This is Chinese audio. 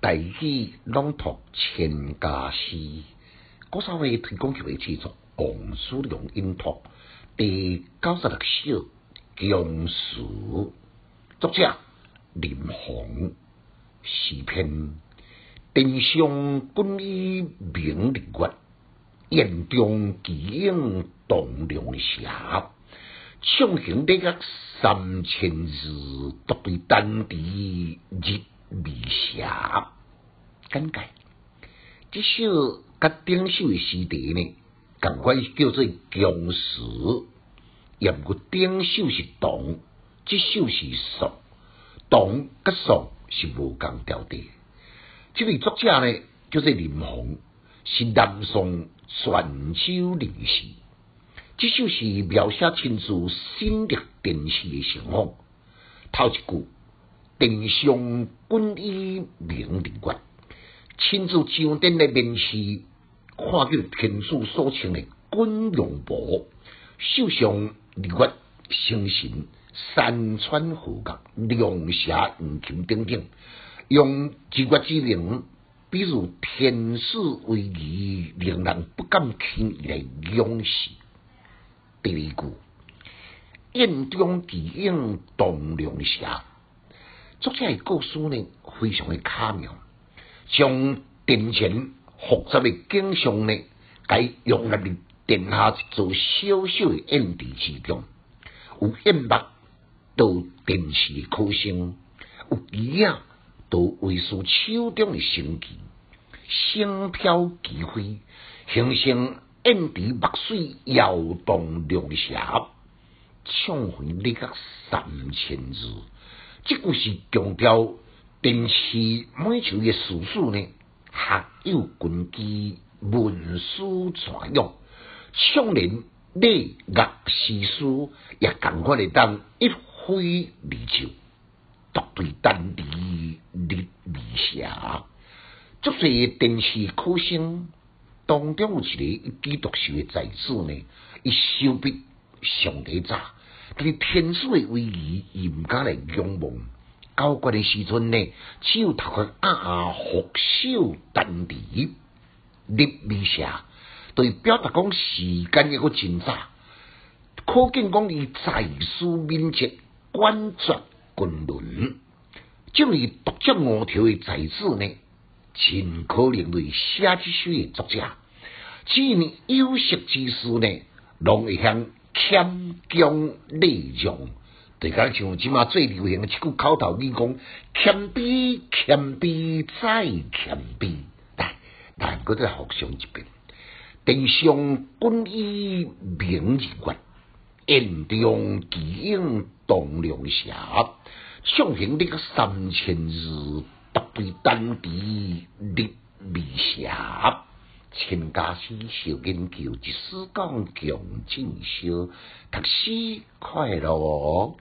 大器朗读千家诗，古三位推广局的制作，王书良音读第九十六首《强词》，作者林鸿，诗篇。殿上军衣明日月，宴中奇影动良霞。畅行礼乐三千字，独对丹地日未斜。简介：这首甲顶首的诗题呢，共款叫做强词。言个顶首是动，这首是颂，动甲颂是无共调的。这位作者呢，叫做林鸿，是南宋泉州人士。这首是描写亲自新历电视的情况。头一句：殿上军衣明日月，亲自上殿来面试，看见天子所穿的军用袍，手上日月星辰、山川河角、龙霞黄金等等。用日月之灵，比如天使威仪，令人不敢轻易来仰视。第二句，宴中奇影动龙霞，作者的故事呢，非常的巧妙，将殿前复杂的景象呢，该用入伫殿下一座小小的宴地之中，有烟幕，到电视可声，有旗啊。都为是手中的神旗，星飘旗飞，形成烟池墨水摇动龙霞，唱回你个三千字。这句是强调电视每首的史书呢，学有根基，文书传用，唱人礼乐诗书也赶快的当一挥而就。独对丹地日未霞，足些电视考生当中有一个一枝独秀的才子呢，伊手笔上得早，但是天书的威仪伊毋敢来仰望。高官的时阵呢，只有头壳啊啊复手丹地日未霞，对表达讲时间一个真早，可见讲伊才思敏捷，关注。滚轮，这位独接五条的才子呢，真可能为写这书的作者。只因有识之士呢，拢会向谦恭礼让，就讲像即马最流行的一句口头语讲：谦卑，谦卑再谦卑。但但搁再互相一遍，殿上军衣明日月。宴中奇影动龙霞，畅行这个三千日，独对丹地日未霞。千家诗小研究，一丝讲强进修，读书快乐。